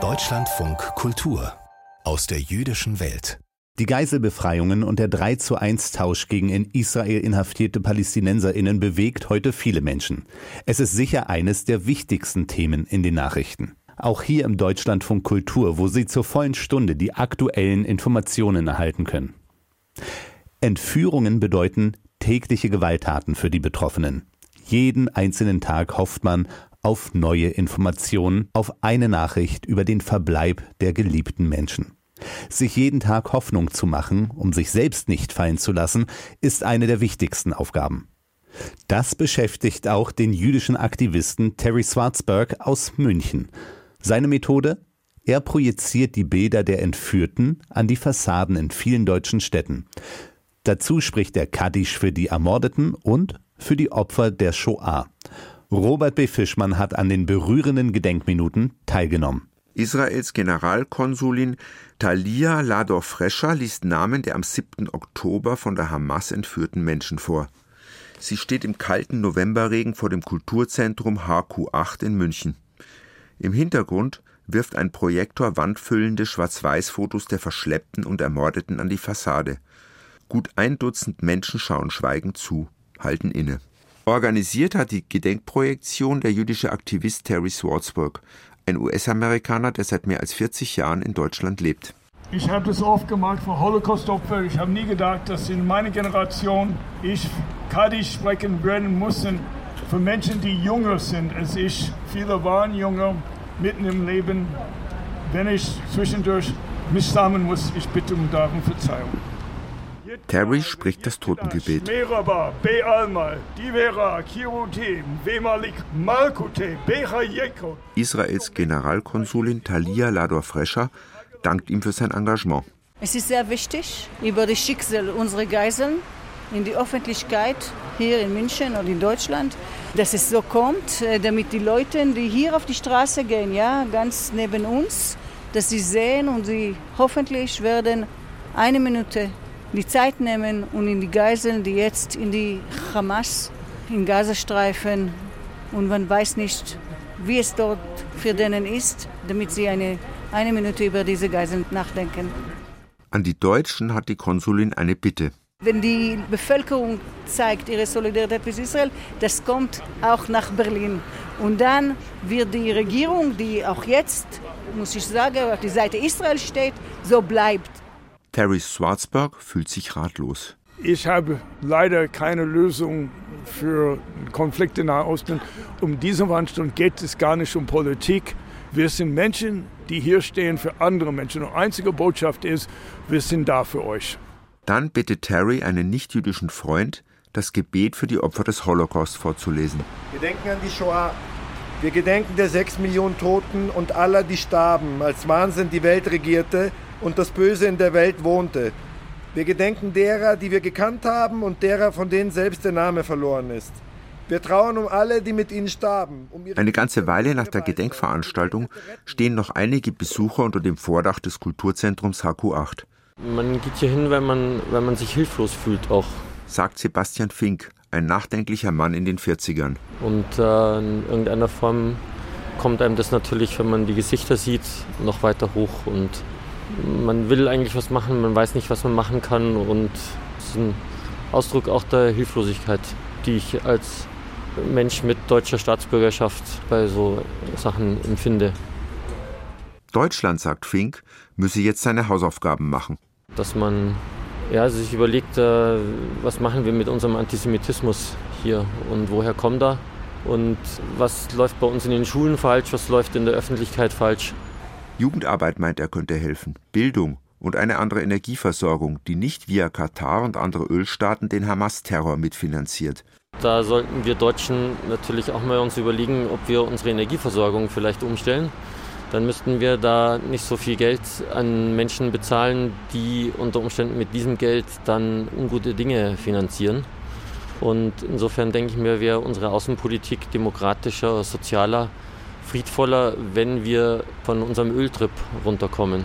Deutschlandfunk Kultur aus der jüdischen Welt. Die Geiselbefreiungen und der 3 zu 1 Tausch gegen in Israel inhaftierte PalästinenserInnen bewegt heute viele Menschen. Es ist sicher eines der wichtigsten Themen in den Nachrichten. Auch hier im Deutschlandfunk Kultur, wo Sie zur vollen Stunde die aktuellen Informationen erhalten können. Entführungen bedeuten tägliche Gewalttaten für die Betroffenen. Jeden einzelnen Tag hofft man auf neue Informationen, auf eine Nachricht über den Verbleib der geliebten Menschen. Sich jeden Tag Hoffnung zu machen, um sich selbst nicht fallen zu lassen, ist eine der wichtigsten Aufgaben. Das beschäftigt auch den jüdischen Aktivisten Terry Schwarzberg aus München. Seine Methode? Er projiziert die Bilder der Entführten an die Fassaden in vielen deutschen Städten. Dazu spricht er Kaddisch für die Ermordeten und für die Opfer der Shoah. Robert B. Fischmann hat an den berührenden Gedenkminuten teilgenommen. Israels Generalkonsulin Talia Lador-Frescher liest Namen der am 7. Oktober von der Hamas entführten Menschen vor. Sie steht im kalten Novemberregen vor dem Kulturzentrum HQ8 in München. Im Hintergrund wirft ein Projektor wandfüllende Schwarz-Weiß-Fotos der Verschleppten und Ermordeten an die Fassade. Gut ein Dutzend Menschen schauen schweigend zu, halten inne. Organisiert hat die Gedenkprojektion der jüdische Aktivist Terry Swartzberg, ein US-Amerikaner, der seit mehr als 40 Jahren in Deutschland lebt. Ich habe das oft gemacht für Holocaust-Opfer. Ich habe nie gedacht, dass in meiner Generation ich Kaddisch sprechen werden muss für Menschen, die jünger sind als ich. Viele waren jünger, mitten im Leben. Wenn ich zwischendurch misstammeln muss, ich bitte um darum Verzeihung. Terry spricht das Totengebet. Israels Generalkonsulin Talia Lador-Frescher dankt ihm für sein Engagement. Es ist sehr wichtig, über das Schicksal unserer Geiseln in die Öffentlichkeit hier in München oder in Deutschland, dass es so kommt, äh, damit die Leute, die hier auf die Straße gehen, ja, ganz neben uns, dass sie sehen und sie hoffentlich werden eine Minute die Zeit nehmen und in die Geiseln, die jetzt in die Hamas, in Gazastreifen und man weiß nicht, wie es dort für denen ist, damit sie eine, eine Minute über diese Geiseln nachdenken. An die Deutschen hat die Konsulin eine Bitte. Wenn die Bevölkerung zeigt ihre Solidarität mit Israel, das kommt auch nach Berlin. Und dann wird die Regierung, die auch jetzt, muss ich sagen, auf die Seite Israel steht, so bleibt. Terry Schwarzberg fühlt sich ratlos. Ich habe leider keine Lösung für Konflikte in Nahosten. Um diese Veranstaltung geht es gar nicht um Politik. Wir sind Menschen, die hier stehen für andere Menschen. Und einzige Botschaft ist, wir sind da für euch. Dann bittet Terry einen nichtjüdischen Freund, das Gebet für die Opfer des Holocaust vorzulesen. Wir denken an die Shoah. Wir gedenken der sechs Millionen Toten und aller, die starben, als Wahnsinn die Welt regierte und das Böse in der Welt wohnte. Wir gedenken derer, die wir gekannt haben und derer, von denen selbst der Name verloren ist. Wir trauern um alle, die mit ihnen starben. Um Eine ganze Weile nach der Gedenkveranstaltung stehen noch einige Besucher unter dem Vordach des Kulturzentrums HQ8. Man geht hier hin, wenn man, wenn man sich hilflos fühlt auch. Sagt Sebastian Fink, ein nachdenklicher Mann in den 40ern. Und äh, in irgendeiner Form kommt einem das natürlich, wenn man die Gesichter sieht, noch weiter hoch und man will eigentlich was machen, man weiß nicht, was man machen kann und es ist ein Ausdruck auch der Hilflosigkeit, die ich als Mensch mit deutscher Staatsbürgerschaft bei so Sachen empfinde. Deutschland, sagt Fink, müsse jetzt seine Hausaufgaben machen. Dass man ja, sich überlegt, äh, was machen wir mit unserem Antisemitismus hier und woher kommt er und was läuft bei uns in den Schulen falsch, was läuft in der Öffentlichkeit falsch. Jugendarbeit meint er könnte helfen, Bildung und eine andere Energieversorgung, die nicht via Katar und andere Ölstaaten den Hamas-Terror mitfinanziert. Da sollten wir Deutschen natürlich auch mal uns überlegen, ob wir unsere Energieversorgung vielleicht umstellen. Dann müssten wir da nicht so viel Geld an Menschen bezahlen, die unter Umständen mit diesem Geld dann ungute Dinge finanzieren. Und insofern denke ich mir, wäre unsere Außenpolitik demokratischer, sozialer friedvoller, wenn wir von unserem Öltrip runterkommen.